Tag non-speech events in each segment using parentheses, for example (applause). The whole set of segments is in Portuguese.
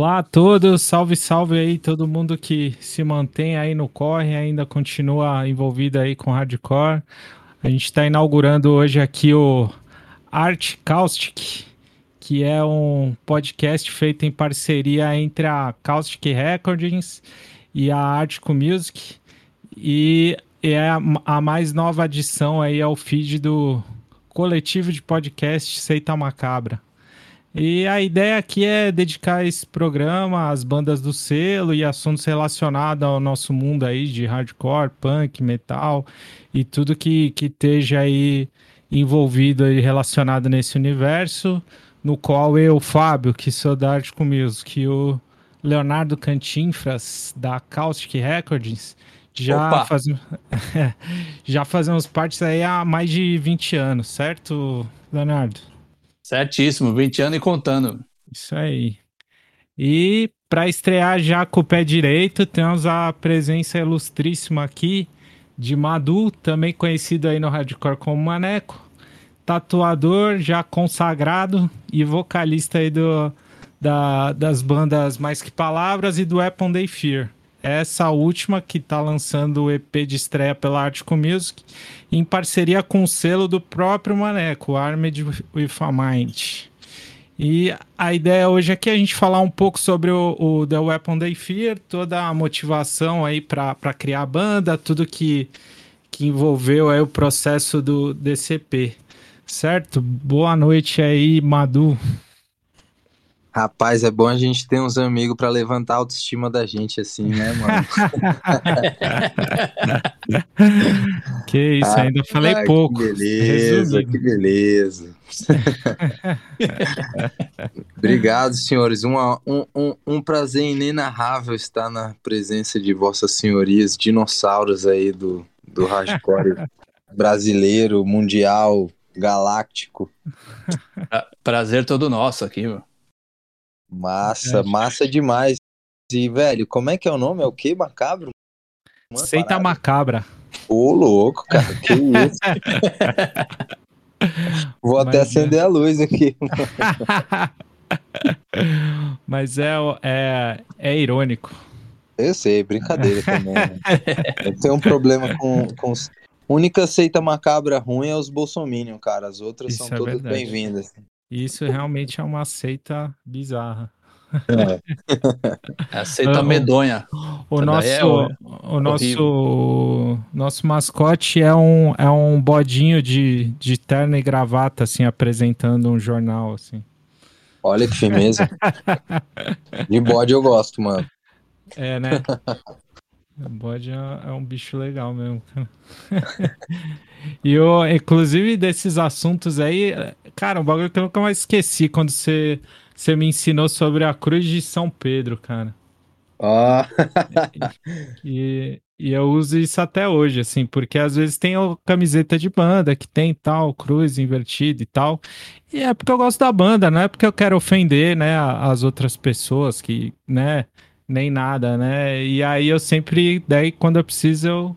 Olá a todos, salve, salve aí todo mundo que se mantém aí no corre, ainda continua envolvido aí com hardcore. A gente está inaugurando hoje aqui o Art Caustic, que é um podcast feito em parceria entre a Caustic Recordings e a Artico Music. E é a, mais nova adição aí ao feed do coletivo de podcast Seita Macabra. E a ideia aqui é dedicar esse programa às bandas do selo e assuntos relacionados ao nosso mundo aí de hardcore, punk, metal e tudo que, que esteja aí envolvido e relacionado nesse universo, no qual eu, Fábio, que sou da Artico Music, e o Leonardo Cantinfras, da Caustic Records, já, faz... (laughs) já fazemos parte aí há mais de 20 anos, certo, Leonardo? Certíssimo, 20 anos e contando. Isso aí. E para estrear já com o pé direito, temos a presença ilustríssima aqui de Madu, também conhecido aí no hardcore como Maneco, tatuador já consagrado e vocalista aí do, da, das bandas Mais Que Palavras e do Weapon Day Fear. Essa última que está lançando o EP de estreia pela Artico Music em parceria com o selo do próprio Maneco, Armed with a Mind. E a ideia hoje é que a gente falar um pouco sobre o, o The Weapon They Fear, toda a motivação aí para criar a banda, tudo que, que envolveu aí o processo do DCP. Certo? Boa noite aí, Madu. Rapaz, é bom a gente ter uns amigos para levantar a autoestima da gente assim, né, mano? (laughs) que isso, ah, ainda falei ah, pouco. Que beleza, Resumido. que beleza. Obrigado, senhores. Um, um, um prazer inenarrável estar na presença de vossas senhorias, dinossauros aí do, do hardcore (laughs) brasileiro, mundial, galáctico. Prazer todo nosso aqui, mano. Massa, massa demais. E, velho, como é que é o nome? É o que? Macabro? Uma Seita parada. Macabra. Ô, louco, cara, que isso. (laughs) Vou Mas até é. acender a luz aqui. (laughs) Mas é, é, é irônico. Eu sei, brincadeira também. Né? Eu tenho um problema com, com. Única seita macabra ruim é os Bolsominion, cara. As outras Isso são é todas bem-vindas. Isso realmente é uma seita bizarra. É. (laughs) é seita medonha. O nosso, é o nosso, nosso mascote é um, é um bodinho de, de terno e gravata, assim, apresentando um jornal, assim. Olha que firmeza. (laughs) de bode eu gosto, mano. É, né? (laughs) O bode é, é um bicho legal mesmo, (laughs) e eu, inclusive, desses assuntos aí, cara, um bagulho que eu nunca mais esqueci quando você, você me ensinou sobre a Cruz de São Pedro, cara. Ó. Oh. (laughs) e, e eu uso isso até hoje, assim, porque às vezes tem a camiseta de banda que tem tal, cruz invertida e tal. E é porque eu gosto da banda, não é porque eu quero ofender, né, as outras pessoas que, né, nem nada, né? E aí eu sempre, daí quando eu preciso, eu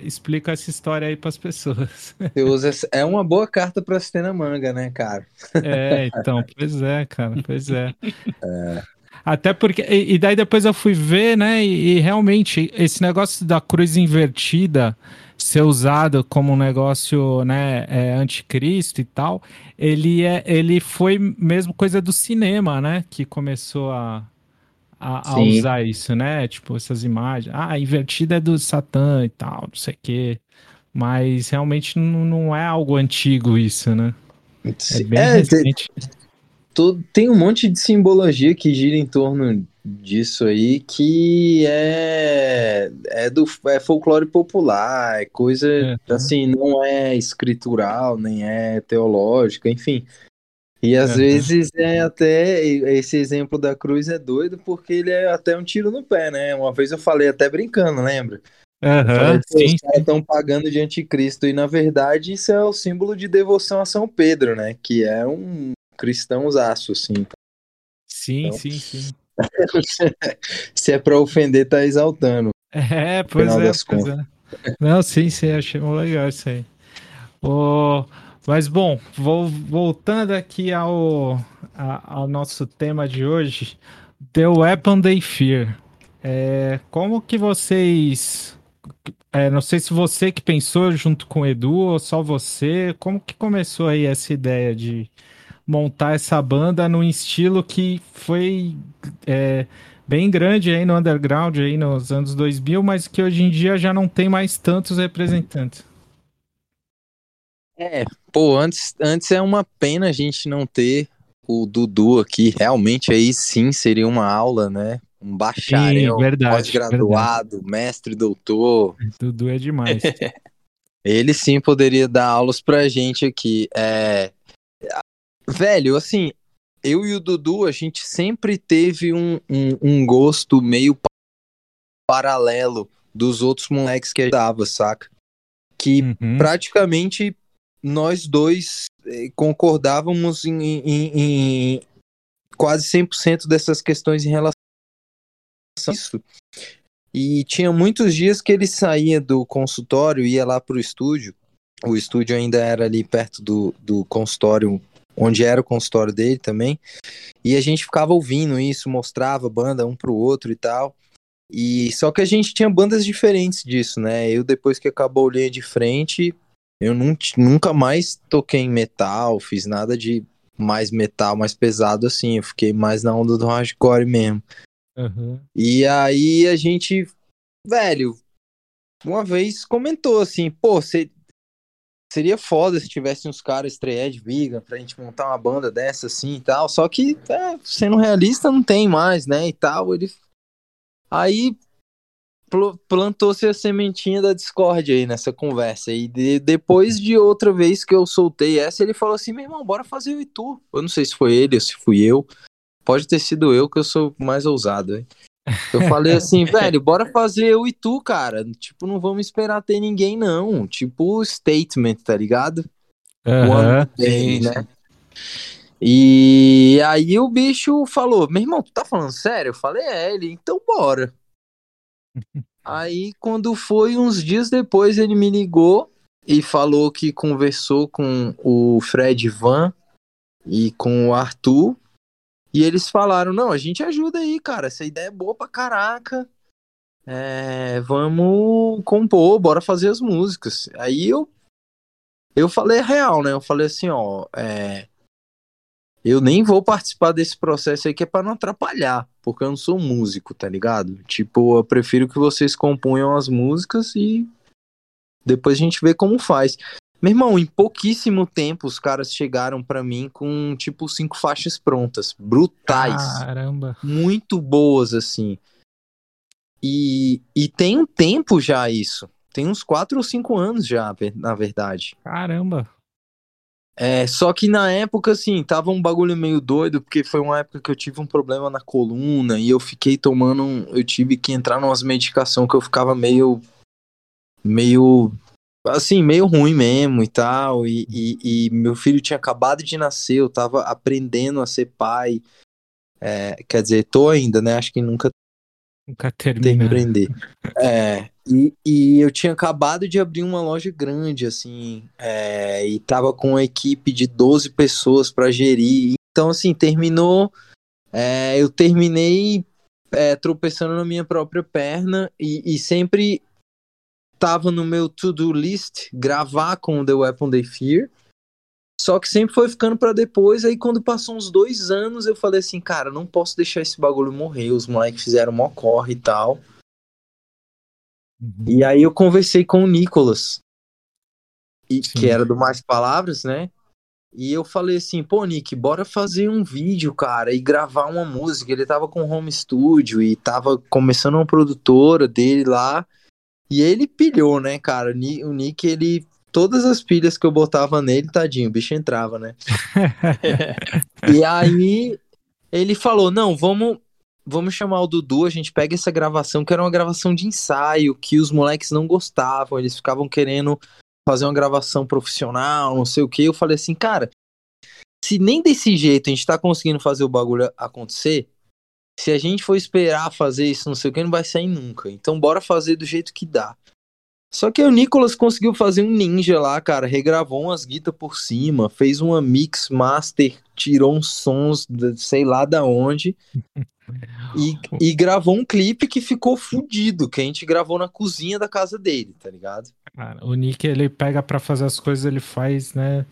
explico essa história aí para as pessoas. (laughs) Você usa, é uma boa carta para se ter na manga, né, cara? É, então, pois é, cara, pois é. é. Até porque, e, e, daí depois eu fui ver, né, e, e, realmente esse negócio da cruz invertida ser usado como um negócio, né, é, anticristo e tal, ele, é, ele foi mesmo coisa do cinema, né, que começou a, a, a usar isso, né? Tipo, essas imagens. Ah, a invertida é do Satã e tal, não sei o quê. Mas realmente não, não é algo antigo isso, né? É bem é, recente. Tem, tem um monte de simbologia que gira em torno disso aí que é é do é folclore popular, é coisa é. assim, não é escritural, nem é teológica, enfim. E às vezes é até. Esse exemplo da cruz é doido porque ele é até um tiro no pé, né? Uma vez eu falei até brincando, lembra? Uhum, sim. Os caras estão pagando de anticristo. E na verdade isso é o símbolo de devoção a São Pedro, né? Que é um cristãozaço, assim. Sim, então, sim, sim. (laughs) se é pra ofender, tá exaltando. É, pois é, pois é. Não, sim, sim, achei muito legal isso aí. O... Mas bom, vou, voltando aqui ao, a, ao nosso tema de hoje, The Weapon They Fear. É, como que vocês. É, não sei se você que pensou junto com o Edu ou só você. Como que começou aí essa ideia de montar essa banda num estilo que foi é, bem grande aí no underground aí nos anos 2000, mas que hoje em dia já não tem mais tantos representantes? É, pô, antes, antes é uma pena a gente não ter o Dudu aqui. Realmente aí sim seria uma aula, né? Um bacharel, pós-graduado, mestre, doutor. Dudu é demais. (laughs) Ele sim poderia dar aulas pra gente aqui. É... Velho, assim, eu e o Dudu, a gente sempre teve um, um, um gosto meio paralelo dos outros moleques que a gente dava, saca? Que uhum. praticamente nós dois eh, concordávamos em, em, em quase 100% dessas questões em relação a isso. E tinha muitos dias que ele saía do consultório ia lá pro estúdio. O estúdio ainda era ali perto do, do consultório, onde era o consultório dele também. E a gente ficava ouvindo isso, mostrava banda um pro outro e tal. E só que a gente tinha bandas diferentes disso, né? Eu depois que acabou o linha de frente, eu nunca mais toquei em metal, fiz nada de mais metal, mais pesado assim. Eu fiquei mais na onda do hardcore mesmo. Uhum. E aí a gente, velho, uma vez comentou assim, pô, seria foda se tivesse uns caras de vegan pra gente montar uma banda dessa assim e tal. Só que, é, sendo realista, não tem mais, né? E tal. Ele. Aí plantou-se a sementinha da Discord aí nessa conversa. E de, depois de outra vez que eu soltei essa, ele falou assim: meu irmão, bora fazer o Itu. Eu não sei se foi ele ou se fui eu. Pode ter sido eu que eu sou mais ousado, hein? Eu falei assim, (laughs) velho, bora fazer eu e tu, cara. Tipo, não vamos esperar ter ninguém, não. Tipo, statement, tá ligado? Uhum, day, né? E aí o bicho falou: Meu irmão, tu tá falando sério? Eu falei: É, ele, então bora. Aí, quando foi uns dias depois, ele me ligou e falou que conversou com o Fred Van e com o Arthur. E eles falaram: Não, a gente ajuda aí, cara. Essa ideia é boa pra caraca. É, vamos compor, bora fazer as músicas. Aí eu eu falei real, né? Eu falei assim, ó, é, eu nem vou participar desse processo aí que é para não atrapalhar, porque eu não sou músico, tá ligado? Tipo, eu prefiro que vocês componham as músicas e depois a gente vê como faz. Meu irmão, em pouquíssimo tempo os caras chegaram para mim com tipo cinco faixas prontas, brutais. Caramba. Muito boas assim. E, e tem um tempo já isso. Tem uns quatro ou cinco anos já, na verdade. Caramba. É, só que na época, assim, tava um bagulho meio doido, porque foi uma época que eu tive um problema na coluna e eu fiquei tomando. Um, eu tive que entrar numas medicação que eu ficava meio. meio. assim, meio ruim mesmo e tal. E, e, e meu filho tinha acabado de nascer, eu tava aprendendo a ser pai. É, quer dizer, tô ainda, né? Acho que nunca Nunca termina. aprender. É, e, e, eu tinha acabado de abrir uma loja grande, assim, é, e tava com uma equipe de 12 pessoas para gerir. Então, assim, terminou. É, eu terminei é, tropeçando na minha própria perna e, e sempre tava no meu to-do list gravar com The Weapon They Fear. Só que sempre foi ficando para depois. Aí quando passou uns dois anos, eu falei assim, cara, não posso deixar esse bagulho morrer. Os moleques fizeram mó corre e tal. Uhum. E aí eu conversei com o Nicolas, e, que era do Mais Palavras, né? E eu falei assim, pô, Nick, bora fazer um vídeo, cara, e gravar uma música. Ele tava com home studio e tava começando uma produtora dele lá. E ele pilhou, né, cara? O Nick, ele todas as pilhas que eu botava nele, tadinho, o bicho entrava, né? (laughs) e aí ele falou: não, vamos. Vamos chamar o Dudu, a gente pega essa gravação, que era uma gravação de ensaio, que os moleques não gostavam, eles ficavam querendo fazer uma gravação profissional, não sei o que. Eu falei assim, cara, se nem desse jeito a gente tá conseguindo fazer o bagulho acontecer, se a gente for esperar fazer isso, não sei o que, não vai sair nunca. Então bora fazer do jeito que dá. Só que o Nicolas conseguiu fazer um ninja lá, cara. Regravou umas guitas por cima, fez uma mix master, tirou uns sons, de, sei lá da onde. E, (laughs) e, gravou um clipe que ficou fudido, que a gente gravou na cozinha da casa dele, tá ligado? Cara, o Nick, ele pega para fazer as coisas, ele faz, né?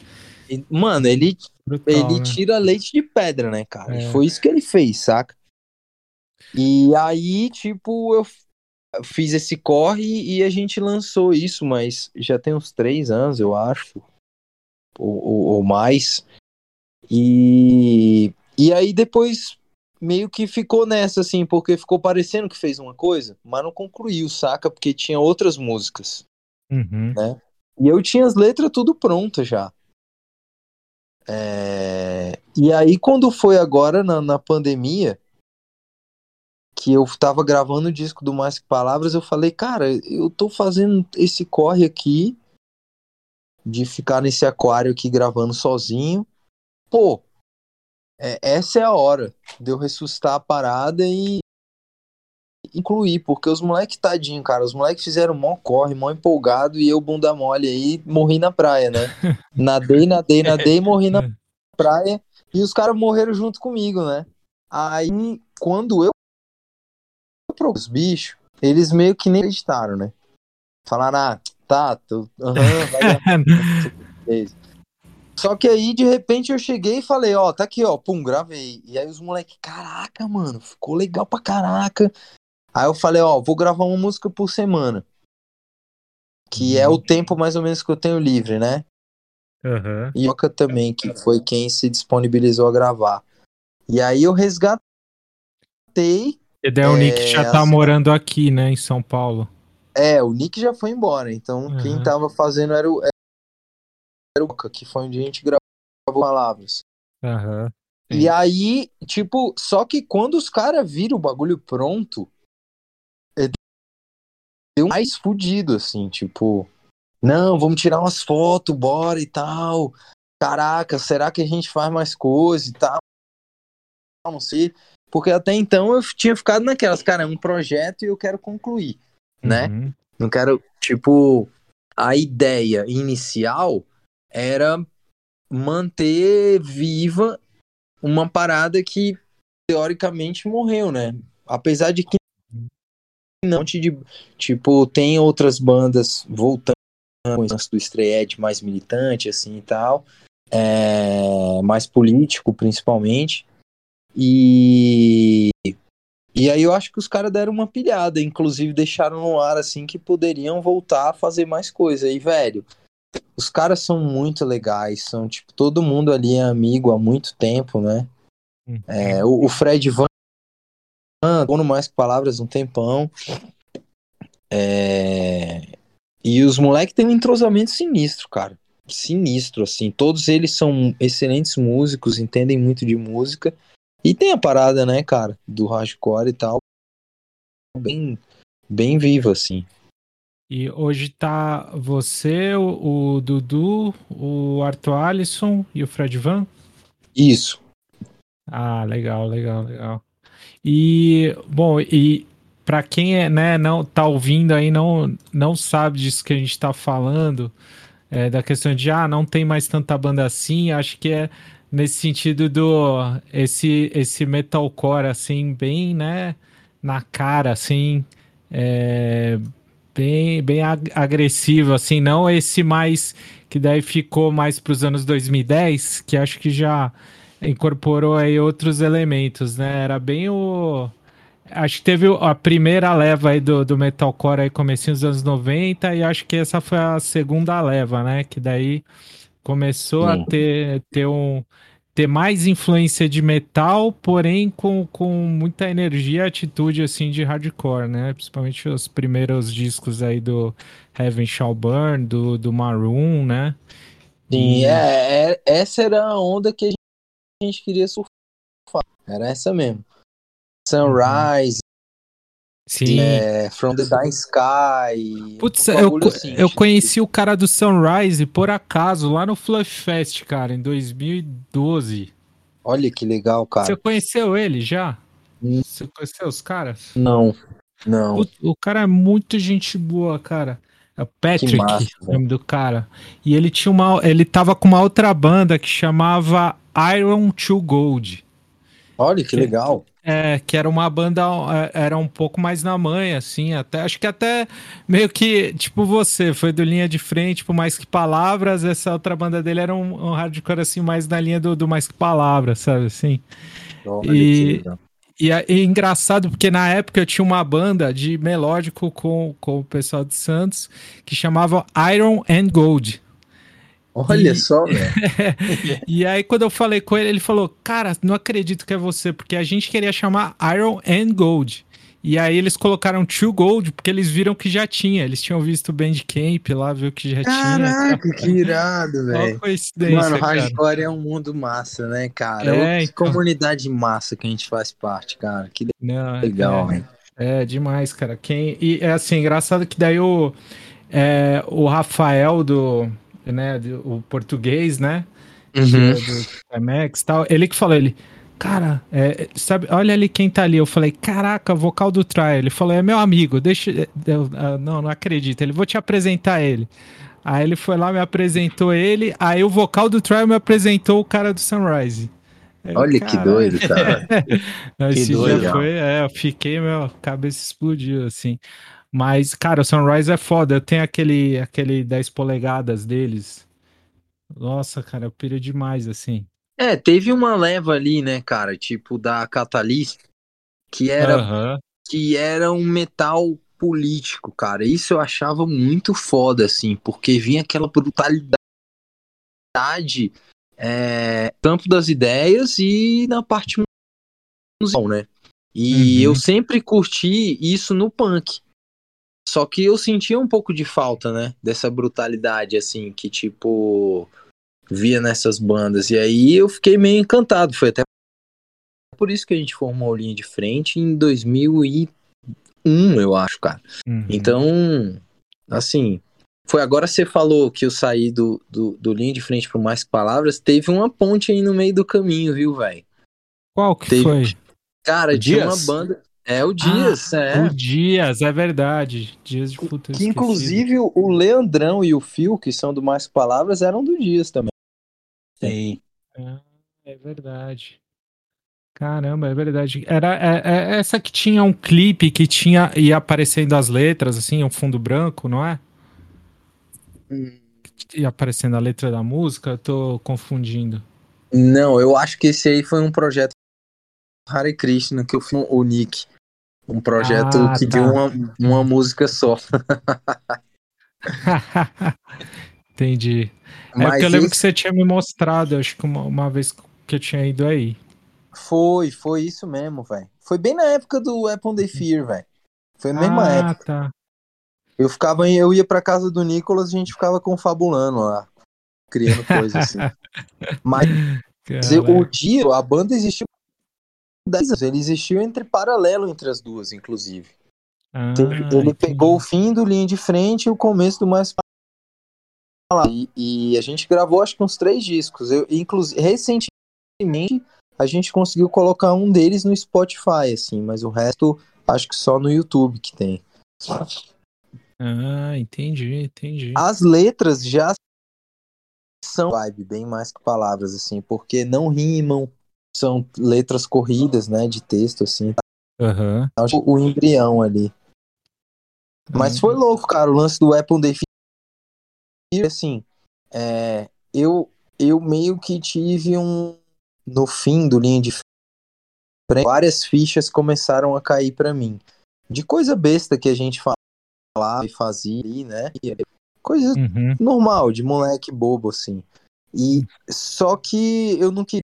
Mano, ele, Brutal, ele né? tira leite de pedra, né, cara? É. Foi isso que ele fez, saca? E aí, tipo, eu fiz esse corre e a gente lançou isso, mas já tem uns três anos, eu acho, ou, ou, ou mais. E, e aí depois meio que ficou nessa, assim, porque ficou parecendo que fez uma coisa, mas não concluiu, saca? Porque tinha outras músicas, uhum. né? E eu tinha as letras tudo prontas já. É... E aí, quando foi agora na, na pandemia, que eu tava gravando o disco do Mais Que Palavras, eu falei, cara, eu tô fazendo esse corre aqui de ficar nesse aquário aqui gravando sozinho. Pô, é, essa é a hora de eu ressuscitar a parada e incluir, porque os moleques tadinho, cara, os moleques fizeram mó corre, mó empolgado e eu bunda mole aí morri na praia, né? (laughs) Nadei, nadei, nadei, morri na (laughs) praia e os caras morreram junto comigo, né? Aí quando eu os bichos, eles meio que nem acreditaram, né? Falaram, ah, tá, tô, uhum, vai (laughs) (laughs) Só que aí, de repente, eu cheguei e falei, ó, tá aqui, ó, pum, gravei. E aí os moleques, caraca, mano, ficou legal pra caraca. Aí eu falei, ó, vou gravar uma música por semana. Que é o tempo mais ou menos que eu tenho livre, né? Uhum. E Oca também, que foi quem se disponibilizou a gravar. E aí eu resgatei e daí o Nick já tá assim, morando aqui, né, em São Paulo. É, o Nick já foi embora, então uhum. quem tava fazendo era o, era o que foi onde a gente gravou palavras. Uhum. E aí, tipo, só que quando os caras viram o bagulho pronto, é, deu mais fudido, assim, tipo, não, vamos tirar umas fotos, bora e tal. Caraca, será que a gente faz mais coisa e tal? Não sei. Porque até então eu tinha ficado naquelas, cara, é um projeto e eu quero concluir, né? Uhum. Não quero, tipo, a ideia inicial era manter viva uma parada que teoricamente morreu, né? Apesar de que não de tipo tem outras bandas voltando do Stray Edge mais militante assim e tal, é, mais político principalmente. E e aí eu acho que os caras deram uma pilhada, inclusive deixaram no ar assim que poderiam voltar a fazer mais coisa. E velho, os caras são muito legais, são tipo todo mundo ali é amigo há muito tempo, né? É, o, o, Fred Van, dono mais palavras um tempão. É... E os moleques têm um entrosamento sinistro, cara. Sinistro, assim. Todos eles são excelentes músicos, entendem muito de música. E tem a parada, né, cara, do hardcore e tal, bem, bem viva, assim. E hoje tá você, o, o Dudu, o Arthur Alisson e o Fred Van? Isso. Ah, legal, legal, legal. E, bom, e para quem é, né, não tá ouvindo aí, não, não sabe disso que a gente tá falando, é, da questão de, ah, não tem mais tanta banda assim, acho que é nesse sentido do esse esse metalcore assim bem né na cara assim é, bem bem agressivo assim não esse mais que daí ficou mais para os anos 2010 que acho que já incorporou aí outros elementos né? Era bem o acho que teve a primeira leva aí do, do metalcore aí comecinho dos anos 90 e acho que essa foi a segunda leva né? Que daí começou a ter, ter um ter mais influência de metal, porém com, com muita energia e atitude assim de hardcore, né? Principalmente os primeiros discos aí do Heaven Shall Burn, do, do Maroon, né? Sim, e... é, é, essa era a onda que a gente queria surfar. Era essa mesmo. Sunrise, Sim. É, From the Dying Sky. Putz, um eu, assim, eu tipo... conheci o cara do Sunrise por acaso lá no Fluff Fest, cara, em 2012. Olha que legal, cara. Você conheceu ele já? Hum. Você conheceu os caras? Não, não. O, o, cara é muito gente boa, cara. É o Patrick, massa, o nome do cara. E ele tinha uma. Ele tava com uma outra banda que chamava Iron to Gold. Olha que, legal. É, que era uma banda, é, era um pouco mais na manha, assim, até, acho que até meio que, tipo você, foi do Linha de Frente, tipo, Mais Que Palavras, essa outra banda dele era um, um hardcore, assim, mais na linha do, do Mais Que Palavras, sabe, assim. Olha, e, e, é, e engraçado, porque na época eu tinha uma banda de melódico com, com o pessoal de Santos, que chamava Iron and Gold, Olha e... só, velho. (laughs) e aí, quando eu falei com ele, ele falou: Cara, não acredito que é você, porque a gente queria chamar Iron and Gold. E aí eles colocaram Two Gold, porque eles viram que já tinha. Eles tinham visto o Bandcamp lá, viu que já Caraca, tinha. Caraca, que irado, velho. Mano, hardcore é um mundo massa, né, cara? É, então... comunidade massa que a gente faz parte, cara. Que não, legal, é, é, demais, cara. Quem... E é assim, engraçado que daí o, é, o Rafael do né, o português, né? Uhum. Do IMAX tal. Ele que falou, ele, cara, é, sabe, olha ali quem tá ali. Eu falei, caraca, vocal do Trial. Ele falou, é meu amigo, deixa. Eu, não, não acredito. Ele, vou te apresentar ele. Aí ele foi lá, me apresentou ele. Aí o vocal do Trial me apresentou o cara do Sunrise. Olha que doido, cara. (laughs) que doido. Foi, é, eu fiquei, meu, cabeça explodiu, assim. Mas, cara, o Sunrise é foda. Eu tenho aquele, aquele 10 polegadas deles. Nossa, cara, eu piro demais, assim. É, teve uma leva ali, né, cara, tipo da Catalyst, que era, uhum. que era um metal político, cara. Isso eu achava muito foda, assim, porque vinha aquela brutalidade é, tanto das ideias e na parte musical, né? E uhum. eu sempre curti isso no punk. Só que eu sentia um pouco de falta, né? Dessa brutalidade, assim, que tipo. Via nessas bandas. E aí eu fiquei meio encantado. Foi até por isso que a gente formou a linha de frente em 2001, eu acho, cara. Uhum. Então, assim. Foi agora você falou que eu saí do, do, do linha de frente por mais palavras. Teve uma ponte aí no meio do caminho, viu, velho? Qual que teve... foi? Cara, tinha uma banda. É o Dias, ah, é. O Dias, é verdade. Dias de futuro. Que inclusive o Leandrão e o Fio, que são do Mais Palavras, eram do Dias também. Sim. É, é verdade. Caramba, é verdade. Era é, é, essa que tinha um clipe que tinha ia aparecendo as letras, assim, um fundo branco, não é? Hum. Ia aparecendo a letra da música, eu tô confundindo. Não, eu acho que esse aí foi um projeto Hare Krishna que eu fiz o Nick. Um projeto ah, que tá. deu uma, uma música só. (laughs) Entendi. É Mas porque eu lembro esse... que você tinha me mostrado, acho que uma, uma vez que eu tinha ido aí. Foi, foi isso mesmo, velho. Foi bem na época do Apple the Fear, velho. Foi na mesma ah, época. Tá. Eu ficava, eu ia pra casa do Nicolas, a gente ficava confabulando lá, criando coisas assim. (laughs) Mas o dia, a banda existiu ele existiu entre paralelo entre as duas, inclusive. Ah, ele pegou o fim do linha de frente e o começo do mais e, e a gente gravou acho que uns três discos. Eu, inclusive, recentemente a gente conseguiu colocar um deles no Spotify, assim, mas o resto acho que só no YouTube que tem. Ah, entendi, entendi. As letras já são vibe, bem mais que palavras, assim, porque não rimam, são letras corridas, né, de texto, assim. Uhum. O embrião ali. Mas uhum. foi louco, cara, o lance do Apple Define, assim, é, eu, eu meio que tive um, no fim do linha de frente, várias fichas começaram a cair para mim. De coisa besta que a gente falava e fazia ali, né? Coisa uhum. normal, de moleque bobo, assim. E só que eu não queria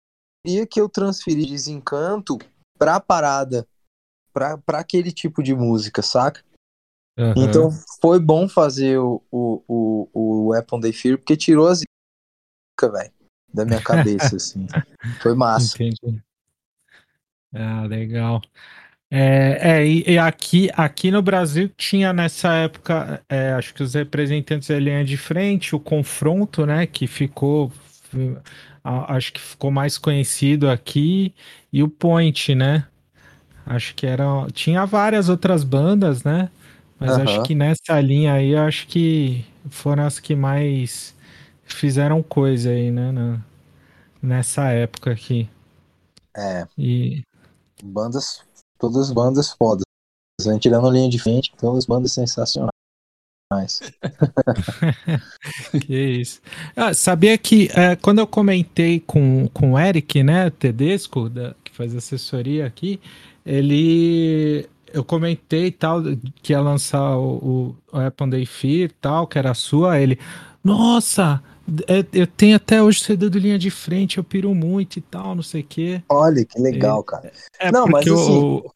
que eu transferisse desencanto pra parada, pra, pra aquele tipo de música, saca? Uhum. Então foi bom fazer o, o, o, o Weapon Day Fear, porque tirou as velho, da minha cabeça, (laughs) assim. Foi massa. Entendi. Ah, legal. É, é e, e, aqui, aqui no Brasil tinha nessa época, é, acho que os representantes da linha de frente, o confronto, né, que ficou acho que ficou mais conhecido aqui, e o Point, né? Acho que era. Tinha várias outras bandas, né? Mas uhum. acho que nessa linha aí, acho que foram as que mais fizeram coisa aí, né? Na, nessa época aqui. É. E... Bandas, todas as bandas fodas. A gente tirando linha de frente, todas as bandas sensacionais. (laughs) que isso. Ah, sabia que é, quando eu comentei com, com o Eric, né, Tedesco, da, que faz assessoria aqui, ele. Eu comentei tal, que ia lançar o, o Apple Day Fear tal, que era a sua. Ele, nossa, é, eu tenho até hoje CD do linha de frente, eu piro muito e tal, não sei o quê. Olha, que legal, cara. É, não, mas assim... O...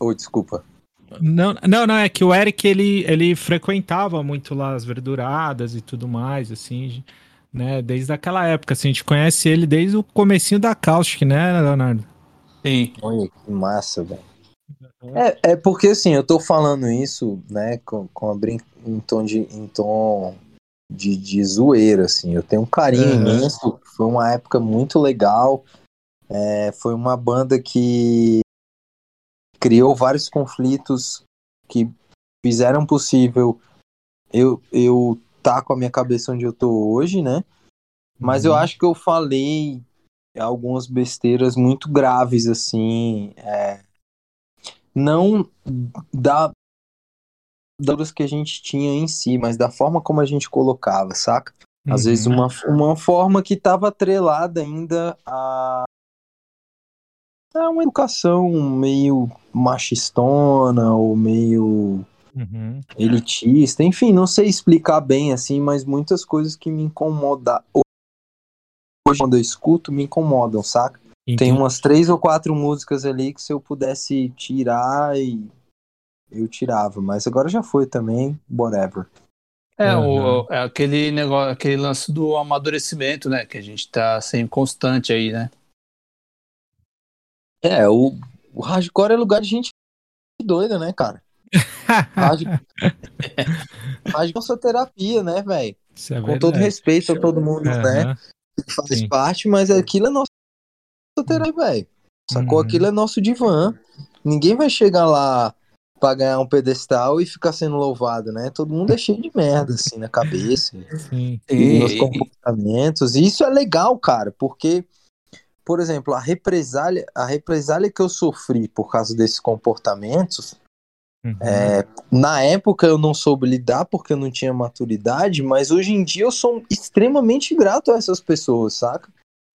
Oh, desculpa. Não, não, não, é que o Eric, ele, ele frequentava muito lá as verduradas e tudo mais, assim, né, desde aquela época, assim, a gente conhece ele desde o comecinho da Caustic, né, Leonardo? Sim. Olha, que massa, velho. É, é porque, assim, eu tô falando isso, né, com, com a brin... em tom de... Em tom de, de zoeira, assim. Eu tenho um carinho uhum. imenso. Foi uma época muito legal. É, foi uma banda que criou vários conflitos que fizeram possível eu eu tá com a minha cabeça onde eu tô hoje, né? Mas uhum. eu acho que eu falei algumas besteiras muito graves assim, é, não da das que a gente tinha em si, mas da forma como a gente colocava, saca? Às uhum. vezes uma, uma forma que estava atrelada ainda a é uma educação meio machistona ou meio uhum. elitista, enfim, não sei explicar bem assim, mas muitas coisas que me incomodam hoje quando eu escuto me incomodam, saca? Entendi. Tem umas três ou quatro músicas ali que se eu pudesse tirar e eu tirava, mas agora já foi também, whatever. É, uhum. o, é aquele negócio, aquele lance do amadurecimento, né? Que a gente tá sem constante aí, né? É, o, o hardcore é lugar de gente doida, né, cara? (laughs) hardcore é nossa terapia, né, velho? É Com todo respeito a todo mundo, uhum. né? Que faz Sim. parte, mas aquilo é nossa terapia, velho. Sacou? Uhum. Aquilo é nosso divã. Ninguém vai chegar lá pra ganhar um pedestal e ficar sendo louvado, né? Todo mundo é cheio de merda, assim, na cabeça. Sim. E nos comportamentos. E isso é legal, cara, porque por exemplo, a represália, a represália que eu sofri por causa desses comportamentos, uhum. é, na época eu não soube lidar porque eu não tinha maturidade, mas hoje em dia eu sou extremamente grato a essas pessoas, saca?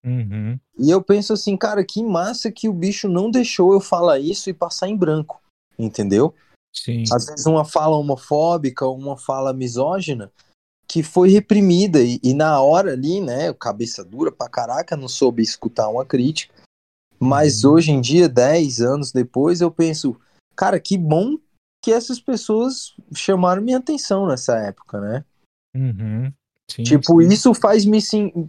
Uhum. E eu penso assim, cara, que massa que o bicho não deixou eu falar isso e passar em branco, entendeu? Sim. Às vezes uma fala homofóbica, uma fala misógina, que foi reprimida e, e, na hora ali, né, cabeça dura pra caraca, não soube escutar uma crítica. Mas uhum. hoje em dia, 10 anos depois, eu penso, cara, que bom que essas pessoas chamaram minha atenção nessa época, né? Uhum. Sim, tipo, sim. isso faz me,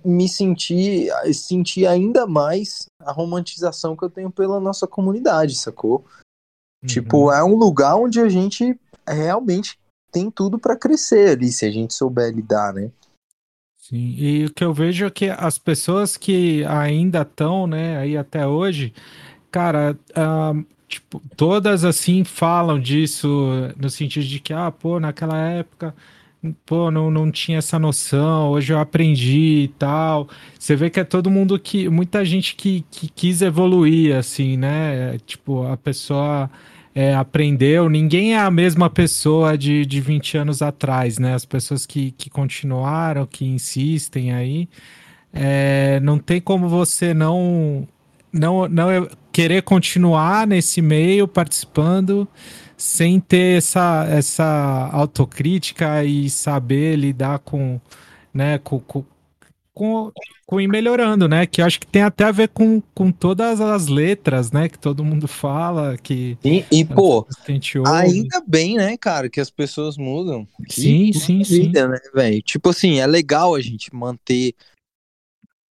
me sentir, sentir ainda mais a romantização que eu tenho pela nossa comunidade, sacou? Tipo, uhum. Tipo, é um lugar onde a gente realmente tem tudo para crescer ali, se a gente souber lidar, né? Sim, e o que eu vejo é que as pessoas que ainda estão, né, aí até hoje, cara, uh, tipo, todas assim falam disso no sentido de que, ah, pô, naquela época, pô, não, não tinha essa noção, hoje eu aprendi e tal. Você vê que é todo mundo que, muita gente que, que quis evoluir, assim, né? Tipo, a pessoa é, aprendeu, ninguém é a mesma pessoa de, de 20 anos atrás, né? As pessoas que, que continuaram, que insistem aí, é, não tem como você não, não, não querer continuar nesse meio participando sem ter essa, essa autocrítica e saber lidar com, né, com, com, com, com ir melhorando, né? Que acho que tem até a ver com, com todas as letras, né? Que todo mundo fala, que... E, e pô, ainda bem, né, cara, que as pessoas mudam. Sim, que sim, vida, sim. né? Tipo assim, é legal a gente manter...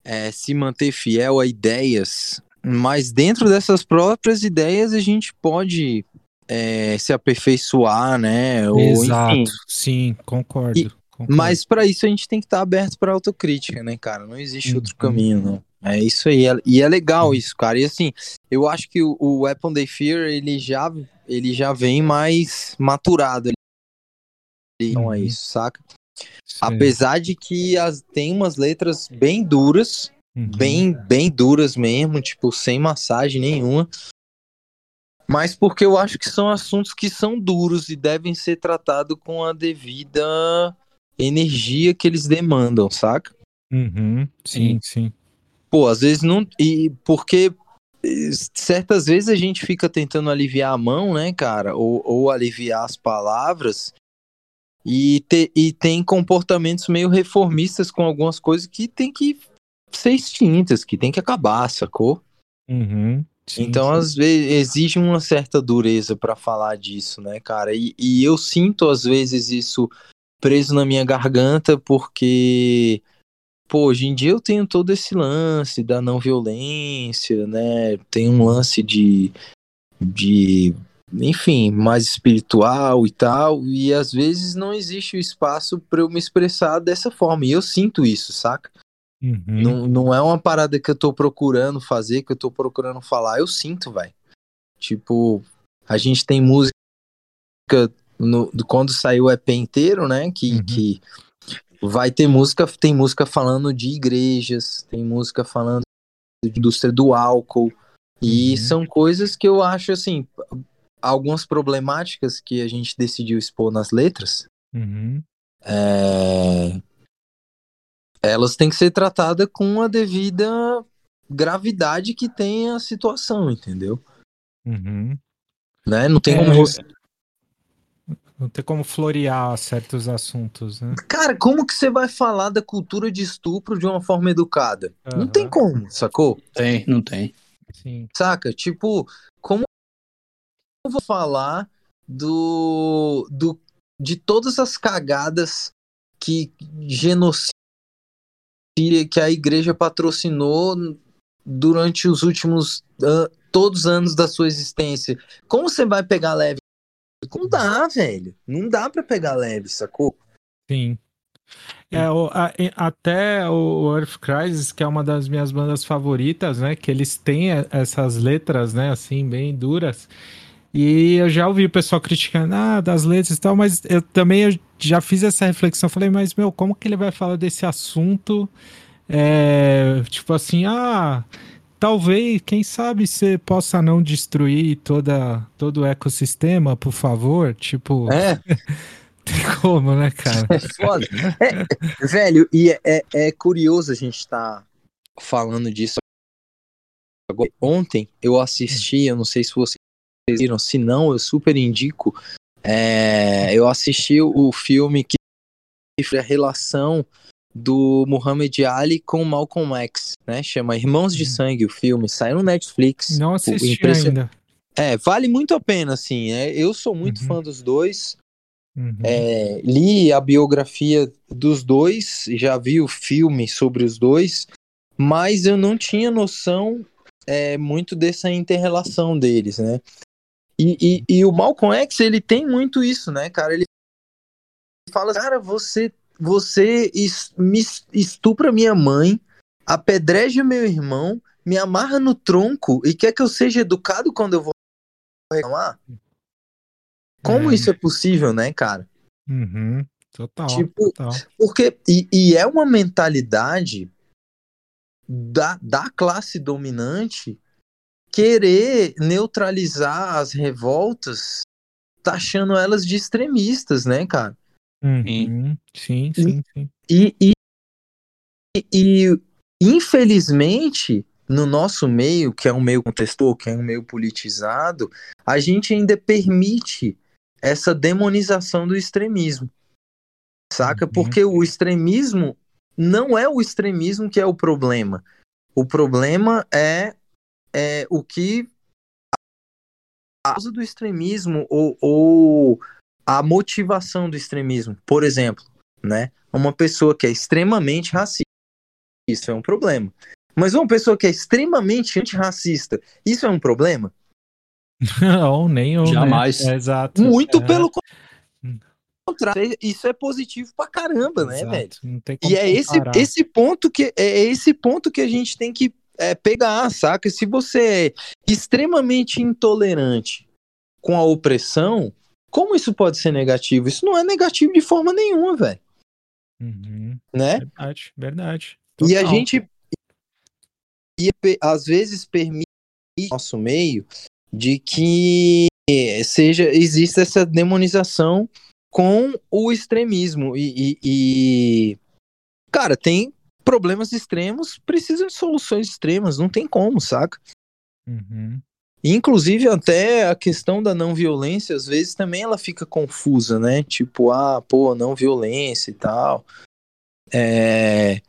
É, se manter fiel a ideias, mas dentro dessas próprias ideias a gente pode é, se aperfeiçoar, né? Exato, enfim. sim, concordo. E, mas para isso a gente tem que estar tá aberto para autocrítica, né, cara? Não existe uhum. outro caminho, não. É isso aí, e é legal isso, cara. E assim, eu acho que o, o Weapon Day Fear, ele já, ele já vem mais maturado. Não é uhum. isso, saca? Sim. Apesar de que as, tem umas letras bem duras, uhum. bem, bem duras mesmo, tipo, sem massagem nenhuma. Mas porque eu acho que são assuntos que são duros e devem ser tratados com a devida energia que eles demandam, saca? Uhum. Sim, sim. Pô, às vezes não. E porque certas vezes a gente fica tentando aliviar a mão, né, cara? Ou, ou aliviar as palavras. E, te, e tem comportamentos meio reformistas com algumas coisas que tem que ser extintas, que tem que acabar, sacou? Uhum, sim, então, sim. às vezes, exige uma certa dureza para falar disso, né, cara? E, e eu sinto, às vezes, isso preso na minha garganta, porque pô, hoje em dia eu tenho todo esse lance da não violência, né? Tem um lance de, de, enfim, mais espiritual e tal, e às vezes não existe o espaço para eu me expressar dessa forma, e eu sinto isso, saca? Uhum. Não, não é uma parada que eu tô procurando fazer, que eu tô procurando falar, eu sinto, vai. Tipo, a gente tem música no, quando saiu o EP inteiro, né? Que, uhum. que vai ter música, tem música falando de igrejas, tem música falando de indústria do álcool. E uhum. são coisas que eu acho assim, algumas problemáticas que a gente decidiu expor nas letras. Uhum. É... Elas têm que ser tratadas com a devida gravidade que tem a situação, entendeu? Uhum. Né? Não tem é, como você não tem como florear certos assuntos, né? Cara, como que você vai falar da cultura de estupro de uma forma educada? Uhum. Não tem como, sacou? Tem, não tem. Sim. Saca? Tipo, como eu vou falar do, do de todas as cagadas que genocídio que a igreja patrocinou durante os últimos uh, todos os anos da sua existência. Como você vai pegar leve não dá, velho. Não dá pra pegar leve, sacou? Sim. É, o, a, até o Earth Crisis, que é uma das minhas bandas favoritas, né? Que eles têm essas letras, né? Assim, bem duras. E eu já ouvi o pessoal criticando, ah, das letras e tal, mas eu também eu já fiz essa reflexão. Falei, mas, meu, como que ele vai falar desse assunto? É, tipo assim, ah, talvez, quem sabe você possa não destruir toda, todo o ecossistema, por favor? Tipo. É. (laughs) Tem como, né, cara? É foda. É, velho, e é, é, é curioso a gente estar tá falando disso. Agora, ontem eu assisti, eu não sei se vocês viram, se não, eu super indico. É, eu assisti o filme que a relação do Muhammad Ali com Malcolm X, né? Chama Irmãos de uhum. Sangue, o filme, saiu no Netflix. Não assisti impression... ainda. É, vale muito a pena, assim. É, eu sou muito uhum. fã dos dois. Uhum. É, li a biografia dos dois, já vi o filme sobre os dois, mas eu não tinha noção é, muito dessa interrelação deles, né? E, e, e, o Malcolm X, ele tem muito isso, né, cara? Ele fala, cara, você você me estupra minha mãe, apedreja meu irmão, me amarra no tronco e quer que eu seja educado quando eu vou reclamar? Como é. isso é possível, né, cara? Uhum. Total, tipo, total. Porque, e, e, é uma mentalidade da, da classe dominante querer neutralizar as revoltas, taxando elas de extremistas, né, cara? Uhum. Sim, sim, sim. E, e, e, infelizmente, no nosso meio, que é um meio contestou, que é um meio politizado, a gente ainda permite essa demonização do extremismo. Saca? Uhum. Porque o extremismo não é o extremismo que é o problema. O problema é, é o que a causa do extremismo ou, ou a motivação do extremismo. Por exemplo, né? Uma pessoa que é extremamente racista, isso é um problema. Mas uma pessoa que é extremamente antirracista, isso é um problema? (laughs) Não, nem eu. Né? Jamais. Né? É, exato. Muito é. pelo isso é positivo pra caramba, né, velho? e é esse, esse ponto que é esse ponto que a gente tem que é, pegar, saca? Se você é extremamente intolerante com a opressão, como isso pode ser negativo? Isso não é negativo de forma nenhuma, velho. Uhum. Né? Verdade, verdade. Total. E a gente e, às vezes permite nosso meio de que seja exista essa demonização com o extremismo e, e, e, cara tem problemas extremos precisam de soluções extremas não tem como saca uhum. Inclusive até a questão da não violência às vezes também ela fica confusa né? Tipo ah pô não violência e tal. É...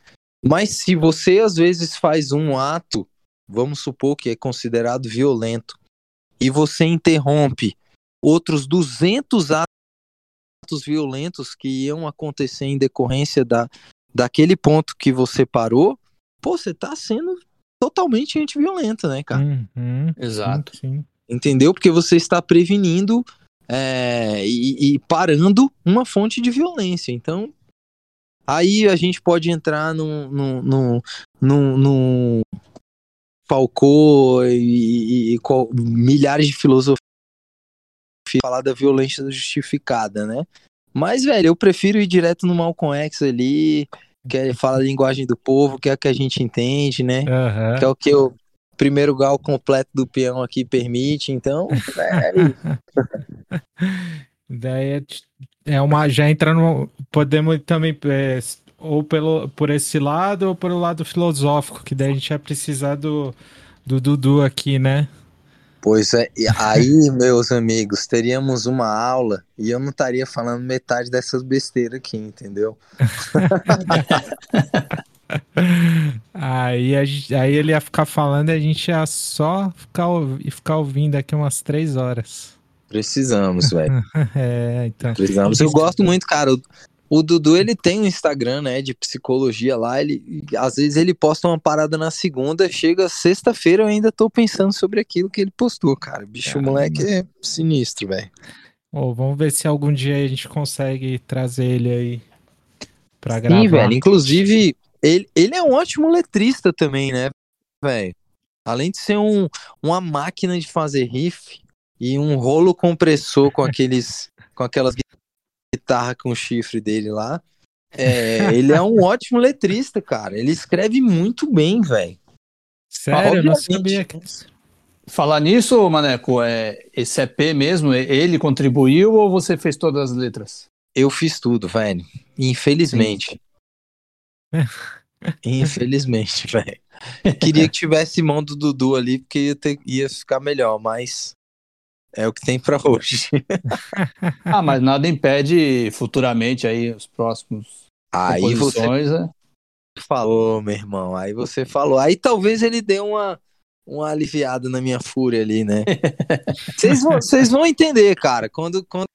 mas se você às vezes faz um ato vamos supor que é considerado violento e você interrompe outros 200 atos violentos que iam acontecer em decorrência da, daquele ponto que você parou, pô, você tá sendo totalmente antiviolenta, né, cara? Uhum, Exato. Sim. Entendeu? Porque você está prevenindo é, e, e, parando uma fonte de violência. Então, aí a gente pode entrar num, num, num, num, num Foucault e, e, e milhares de filosofias falar da violência justificada, né? Mas, velho, eu prefiro ir direto no Malcolm X ali, que ele fala a linguagem do povo, que é o que a gente entende, né? Uhum. Que é o que o primeiro gal completo do peão aqui permite, então. É (laughs) Daí é, é uma. Já entra no. Podemos também. É, ou pelo, por esse lado ou pelo lado filosófico, que daí a gente vai precisar do, do Dudu aqui, né? Pois é, aí, (laughs) meus amigos, teríamos uma aula e eu não estaria falando metade dessas besteiras aqui, entendeu? (laughs) aí, a gente, aí ele ia ficar falando e a gente ia só ficar, ficar ouvindo aqui umas três horas. Precisamos, velho. (laughs) é, então. Precisamos. Eu gosto muito, cara. O Dudu, ele tem um Instagram, né, de psicologia lá, ele, às vezes ele posta uma parada na segunda, chega sexta-feira eu ainda tô pensando sobre aquilo que ele postou, cara. Bicho, Caramba. moleque é sinistro, velho. Oh, vamos ver se algum dia a gente consegue trazer ele aí pra gravar. Sim, velho, inclusive, ele, ele é um ótimo letrista também, né, velho? Além de ser um, uma máquina de fazer riff e um rolo compressor com (laughs) aqueles com aquelas guitarra com o chifre dele lá. É, ele é um (laughs) ótimo letrista, cara. Ele escreve muito bem, velho. Sério, eu não sabia que... Falar nisso, Maneco, é, esse EP mesmo, ele contribuiu ou você fez todas as letras? Eu fiz tudo, velho. Infelizmente. (laughs) Infelizmente, velho. Queria que tivesse mão do Dudu ali, porque ia, ter, ia ficar melhor, mas é o que tem para hoje. (laughs) ah, mas nada impede futuramente aí os próximos aí você né? falou, meu irmão. Aí você falou. Aí talvez ele dê uma uma aliviada na minha fúria ali, né? (laughs) Vocês vão, vocês vão entender, cara. Quando quando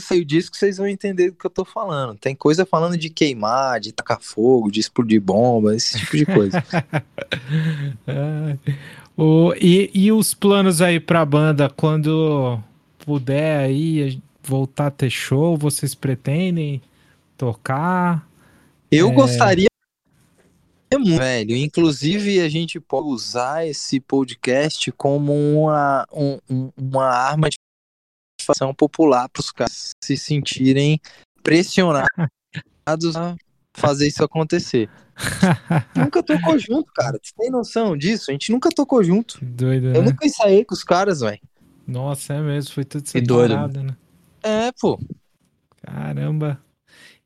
sair o disco, vocês vão entender do que eu tô falando. Tem coisa falando de queimar, de tacar fogo, de explodir bomba, esse tipo de coisa. (laughs) O, e, e os planos aí pra banda, quando puder aí voltar a ter show, vocês pretendem tocar? Eu é... gostaria velho. Inclusive, a gente pode usar esse podcast como uma, um, uma arma de fação popular para os caras se sentirem pressionados (laughs) a fazer isso acontecer. (laughs) nunca tocou junto, cara. Você tem noção disso? A gente nunca tocou junto. Doido, Eu né? nunca ensaiei com os caras, velho. Nossa, é mesmo. Foi tudo separado, né? É, pô. Caramba.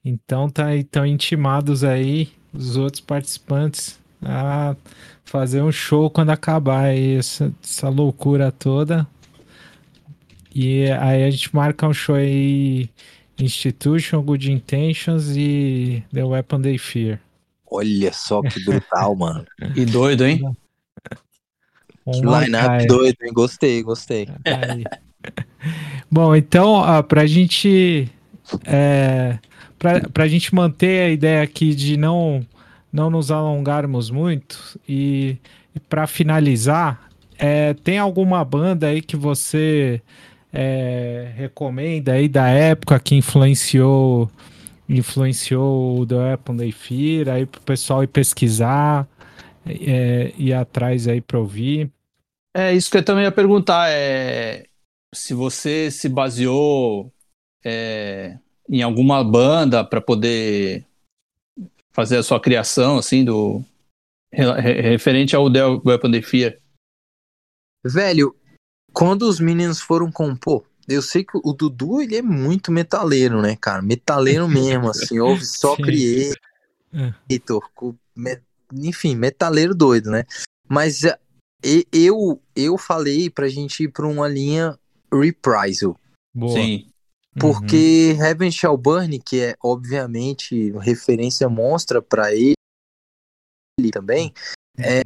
Então tá estão intimados aí os outros participantes a fazer um show quando acabar aí essa, essa loucura toda. E aí a gente marca um show aí Institution, Good Intentions e The Weapon They Fear. Olha só que brutal, mano. (laughs) E doido, hein? (laughs) que line-up doido, hein? Gostei, gostei. Aí. (laughs) Bom, então, ó, pra gente. É, pra, pra gente manter a ideia aqui de não, não nos alongarmos muito e, e para finalizar, é, tem alguma banda aí que você é, recomenda aí da época que influenciou influenciou o The Weapon Day Fear, aí pro pessoal ir pesquisar, é, ir atrás aí para ouvir? É isso que eu também ia perguntar, é se você se baseou é, em alguma banda para poder fazer a sua criação, assim, do referente ao The Weapon Day Fear. Velho, quando os meninos foram compor, eu sei que o Dudu ele é muito metaleiro, né, cara? Metaleiro (laughs) mesmo, assim, ouve só Creator, é. enfim, metaleiro doido, né? Mas é, eu eu falei pra gente ir pra uma linha reprisal. Boa. Sim. Porque uhum. Heaven Shall Burn, que é obviamente referência monstra para ele também, uhum. é,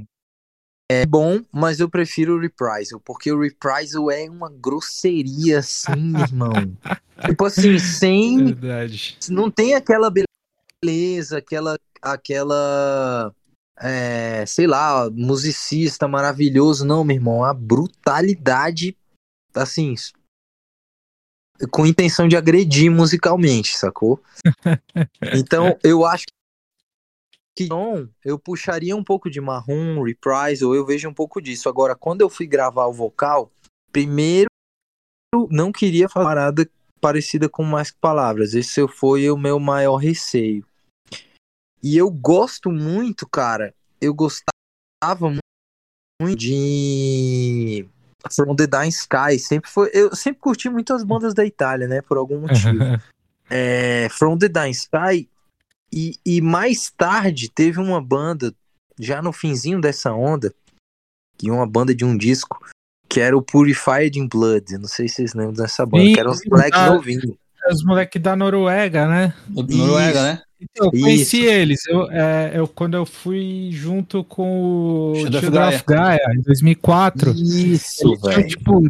é bom, mas eu prefiro o Reprisal, porque o Reprisal é uma grosseria assim, irmão. (laughs) tipo assim, sem. Verdade. Não tem aquela beleza, aquela. aquela é, sei lá, musicista maravilhoso, não, meu irmão. A brutalidade, assim, com intenção de agredir musicalmente, sacou? (laughs) então, eu acho que então, eu puxaria um pouco de marrom, reprise, ou eu vejo um pouco disso. Agora, quando eu fui gravar o vocal, primeiro não queria falar nada parecida com mais palavras. Esse foi o meu maior receio. E eu gosto muito, cara. Eu gostava muito de From the Dying Sky sempre foi. Eu sempre curti muito as bandas da Itália, né? Por algum motivo. (laughs) é, From the Dying Sky. E, e mais tarde teve uma banda, já no finzinho dessa onda, que uma banda de um disco, que era o Purified in Blood. Não sei se vocês lembram dessa banda, Sim, que eram os moleques novinhos. Os moleques da Noruega, né? Noruega, né? Então, eu conheci Isso. eles. Eu, é, eu, quando eu fui junto com o Shield of Gaia, em 2004. Isso, velho. Tipo,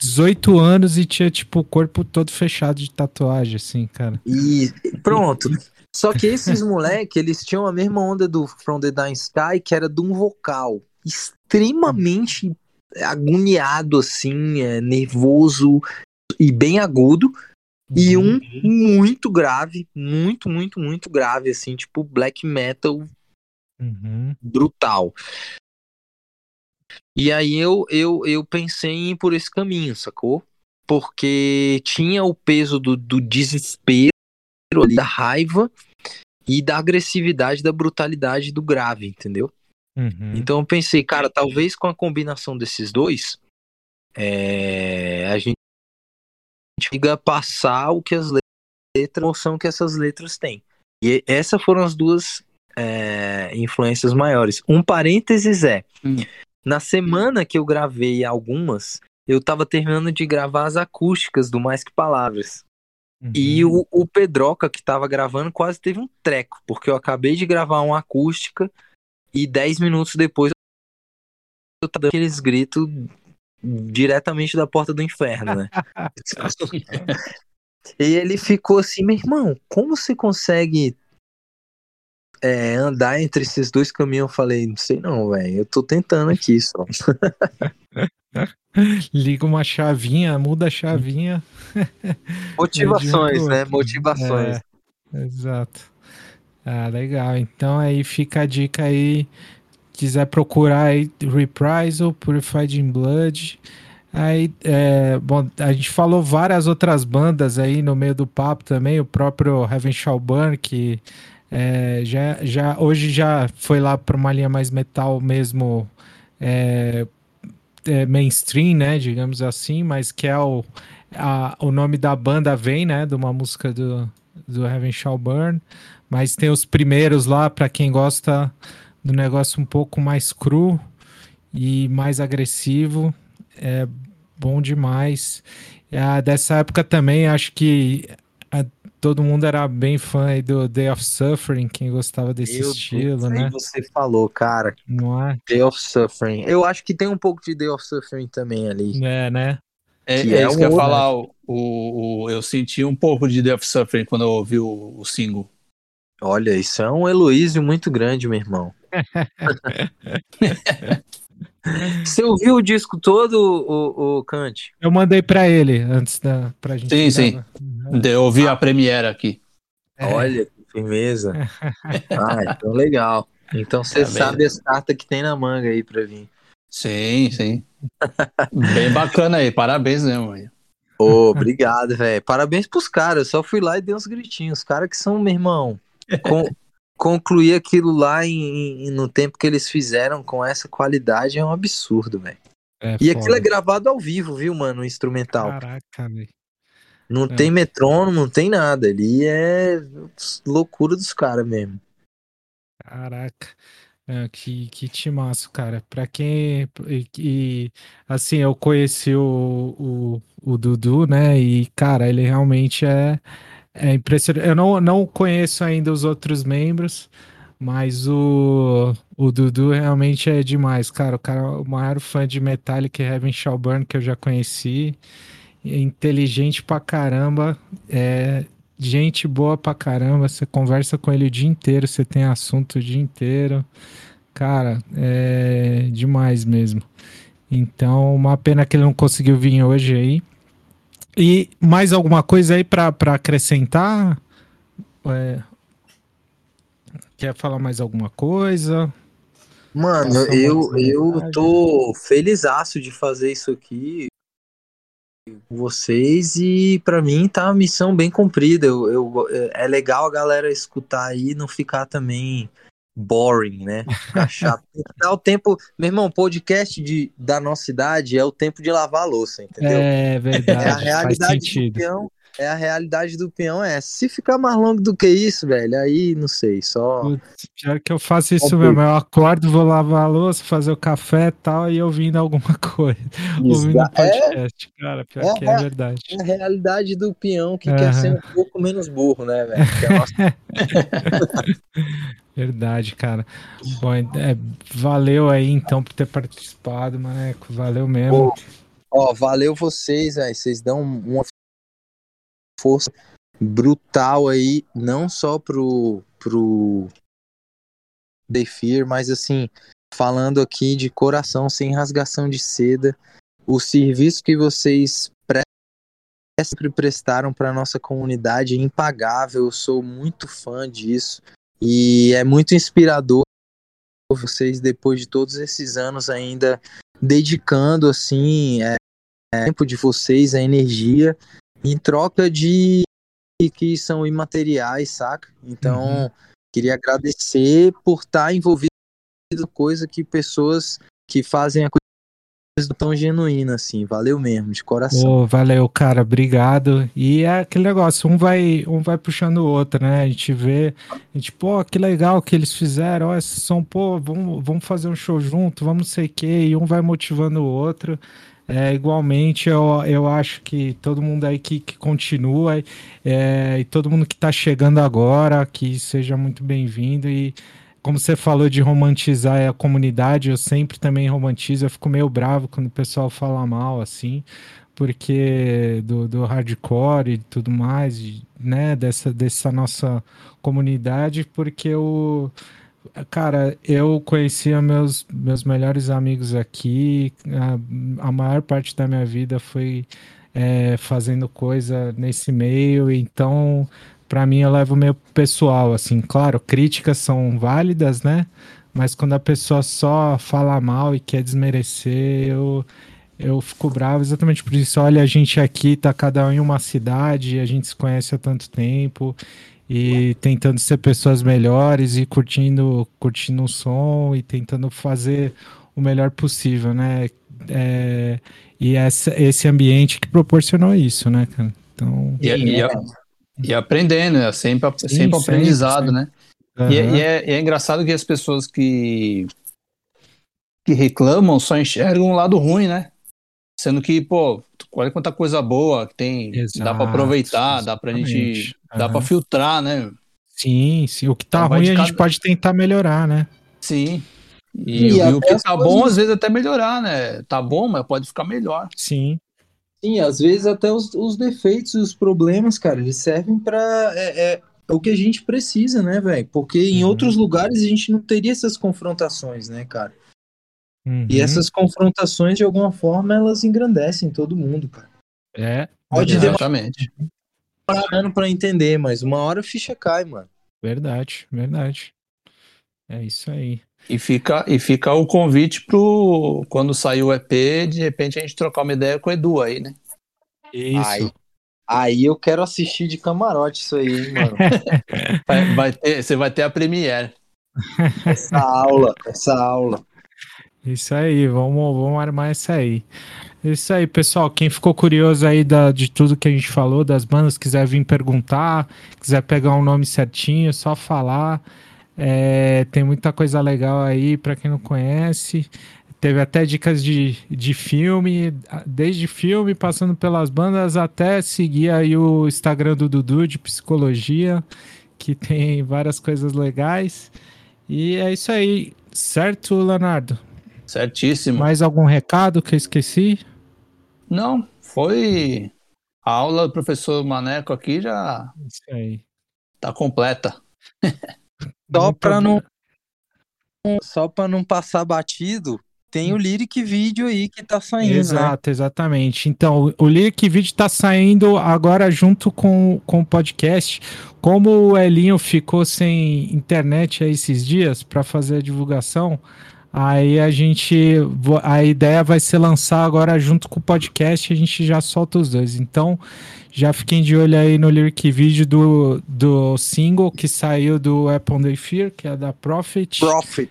18 anos e tinha, tipo, o corpo todo fechado de tatuagem, assim, cara. E pronto. Só que esses moleques, eles tinham a mesma onda do From the Dying Sky, que era de um vocal extremamente agoniado, assim, é, nervoso e bem agudo. E um uhum. muito grave, muito, muito, muito grave, assim, tipo black metal uhum. brutal. E aí eu, eu, eu pensei em ir por esse caminho, sacou? Porque tinha o peso do, do desespero, da raiva e da agressividade, da brutalidade do grave, entendeu? Uhum. Então eu pensei, cara, talvez com a combinação desses dois, é, a gente consiga passar o que as letras, a emoção que essas letras têm. E essas foram as duas é, influências maiores. Um parênteses é, hum. na semana que eu gravei algumas, eu tava terminando de gravar as acústicas do Mais Que Palavras. Uhum. E o, o Pedroca, que tava gravando, quase teve um treco, porque eu acabei de gravar uma acústica e 10 minutos depois eu tava dando aqueles gritos diretamente da porta do inferno, né? (laughs) e ele ficou assim, meu irmão, como você consegue é, andar entre esses dois caminhos? Eu falei, não sei não, velho, eu tô tentando aqui só. (laughs) (laughs) Liga uma chavinha, muda a chavinha. (laughs) Motivações, um né? Motivações. É, exato. Ah, legal. Então aí fica a dica aí quiser procurar aí Reprisal, Purified in Blood. Aí, é, bom, a gente falou várias outras bandas aí no meio do papo também, o próprio Heaven Shall Burn, que é, já, já, hoje já foi lá para uma linha mais metal mesmo, é, é, mainstream, né, digamos assim, mas que é o, a, o nome da banda vem, né, de uma música do, do Heaven Shall Burn, mas tem os primeiros lá, para quem gosta do negócio um pouco mais cru e mais agressivo. É bom demais. É, dessa época também, acho que todo mundo era bem fã do Day of Suffering, quem gostava desse Eu estilo, né? você falou, cara. Não é? Day of Suffering. Eu acho que tem um pouco de Day of Suffering também ali. É, né? É, que é, é isso que eu ia falar. O, o, eu senti um pouco de Day of Suffering quando eu ouvi o, o single. Olha, isso é um Heloísio muito grande, meu irmão. (laughs) Você ouviu o disco todo, o, o Kant? Eu mandei para ele antes da pra gente. Sim, sim. Uhum. Eu ouvi a premiere aqui. É. Olha, que firmeza. ah, então legal. Então você é sabe bem. as cartas que tem na manga aí para vir. Sim, sim. bem bacana aí, parabéns mesmo aí. Oh, obrigado, velho. Parabéns pros caras. Eu só fui lá e dei uns gritinhos. Os caras que são, meu irmão, com, (laughs) concluir aquilo lá em, em, no tempo que eles fizeram com essa qualidade é um absurdo, velho. É, e foda. aquilo é gravado ao vivo, viu, mano? O instrumental. Caraca, velho. Não é. tem metrônomo, não tem nada. Ali é loucura dos caras mesmo. Caraca. É, que, que timaço, cara. Pra quem. E, assim, eu conheci o, o, o Dudu, né? E, cara, ele realmente é é impressionante. Eu não, não conheço ainda os outros membros, mas o, o Dudu realmente é demais, cara. O cara é o maior fã de Metallica e Heaven Shall Burn que eu já conheci. É inteligente pra caramba. É gente boa pra caramba. Você conversa com ele o dia inteiro, você tem assunto o dia inteiro. Cara, é demais mesmo. Então, uma pena que ele não conseguiu vir hoje aí. E mais alguma coisa aí para acrescentar? É... Quer falar mais alguma coisa? Mano, eu, eu tô felizaço de fazer isso aqui vocês e para mim tá uma missão bem cumprida. Eu, eu, é legal a galera escutar aí e não ficar também boring, né? Ficar (laughs) chato. Dá o tempo, meu irmão, podcast de, da nossa idade é o tempo de lavar a louça, entendeu? É verdade. É a realidade do peão. É a realidade do peão é Se ficar mais longo do que isso, velho, aí não sei, só. Putz, pior que eu faço isso mesmo. Eu acordo, vou lavar a louça, fazer o café e tal, e ouvindo alguma (laughs) coisa. Ouvindo é, podcast, é, cara, pior é, que é, verdade. É a realidade do peão que uhum. quer ser um pouco menos burro, né, velho? (laughs) Verdade, cara. Bom, é, valeu aí então por ter participado, Maneco. Valeu mesmo. Ó, ó valeu vocês, aí. Vocês dão uma força brutal aí, não só pro, pro The Fear, mas assim, falando aqui de coração, sem rasgação de seda, o serviço que vocês sempre prestaram para nossa comunidade é impagável. Eu sou muito fã disso. E é muito inspirador vocês, depois de todos esses anos, ainda dedicando assim é, é, tempo de vocês, a energia, em troca de que são imateriais, saca? Então, uhum. queria agradecer por estar envolvido em coisa que pessoas que fazem a tão genuína, assim. Valeu mesmo, de coração. Oh, valeu, cara. Obrigado. E é aquele negócio, um vai, um vai puxando o outro, né? A gente vê, a gente, pô, que legal que eles fizeram. Ó, esses são, pô, vamos, vamos fazer um show junto, vamos não sei o quê. E um vai motivando o outro. É, igualmente, eu, eu acho que todo mundo aí que, que continua é, e todo mundo que está chegando agora, que seja muito bem-vindo. E como você falou de romantizar a comunidade, eu sempre também romantizo, eu fico meio bravo quando o pessoal fala mal, assim, porque do, do hardcore e tudo mais, né, dessa, dessa nossa comunidade, porque eu, cara, eu conhecia meus, meus melhores amigos aqui, a, a maior parte da minha vida foi é, fazendo coisa nesse meio, então para mim eu levo meio pessoal, assim, claro, críticas são válidas, né? Mas quando a pessoa só fala mal e quer desmerecer, eu, eu fico bravo exatamente por isso. Olha, a gente aqui tá cada um em uma cidade, a gente se conhece há tanto tempo e tentando ser pessoas melhores e curtindo, curtindo o som e tentando fazer o melhor possível, né? É, e essa, esse ambiente que proporcionou isso, né, cara? Então, e, e, e aprendendo, é sempre, sim, sempre aprendizado, sempre. né? Uhum. E, e, é, é, engraçado que as pessoas que, que reclamam só enxergam o lado ruim, né? Sendo que, pô, olha quanta coisa boa que tem, Exato, dá para aproveitar, exatamente. dá pra gente, uhum. dá para filtrar, né? Sim, sim. O que tá então, ruim a gente pode tentar melhorar, né? Sim. E, e, e o que tá bom, às vezes, até melhorar, né? Tá bom, mas pode ficar melhor. Sim. Sim, às vezes até os, os defeitos e os problemas, cara, eles servem para é, é, o que a gente precisa, né, velho? Porque em uhum. outros lugares a gente não teria essas confrontações, né, cara? Uhum. E essas confrontações, de alguma forma, elas engrandecem todo mundo, cara. É. Pode exatamente. demorar para entender, mas uma hora a ficha cai, mano. Verdade, verdade. É isso aí. E fica, e fica o convite pro quando sair o EP, de repente a gente trocar uma ideia com o Edu aí, né? Isso. Aí, aí eu quero assistir de camarote isso aí, hein, mano. (laughs) vai, vai ter, você vai ter a Premiere. Essa aula, essa aula. Isso aí, vamos, vamos armar isso aí. Isso aí, pessoal. Quem ficou curioso aí da, de tudo que a gente falou, das bandas, quiser vir perguntar, quiser pegar um nome certinho, só falar. É, tem muita coisa legal aí para quem não conhece. Teve até dicas de, de filme, desde filme, passando pelas bandas, até seguir aí o Instagram do Dudu de psicologia, que tem várias coisas legais. E é isso aí, certo, Leonardo? Certíssimo. Mais algum recado que eu esqueci? Não, foi a aula do professor Maneco aqui já Isso aí. tá completa. (laughs) Só para não só para não passar batido, tem o Lyric Video aí que tá saindo, né? Exato, né? exatamente. Então, o Lyric Video tá saindo agora junto com, com o podcast. Como o Elinho ficou sem internet esses dias para fazer a divulgação, Aí a gente. A ideia vai ser lançar agora junto com o podcast, a gente já solta os dois. Então, já fiquem de olho aí no lyric vídeo do, do single que saiu do Apple Day Fear, que é da Profit. Profit.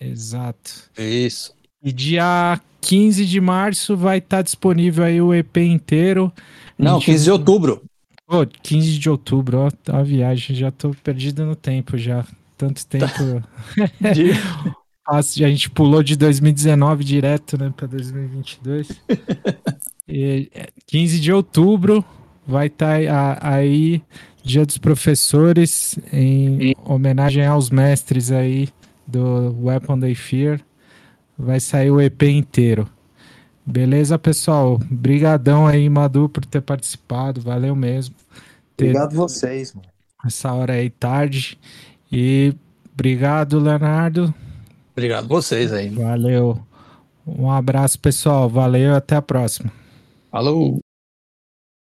Exato. Isso. E dia 15 de março vai estar tá disponível aí o EP inteiro. Não, gente... 15 de outubro. Pô, 15 de outubro, ó, tá a viagem, já tô perdido no tempo já. Tanto tempo. (laughs) de... a gente pulou de 2019 direto, né, para 2022. e, 15 (laughs) de outubro vai estar tá aí Dia dos Professores em homenagem aos mestres aí do Weapon Day Fear. Vai sair o EP inteiro. Beleza, pessoal? Brigadão aí, Madu, por ter participado. Valeu mesmo. Obrigado vocês, mano. Essa hora aí tarde. E obrigado, Leonardo. Obrigado vocês aí. Valeu. Um abraço, pessoal. Valeu, até a próxima. Falou.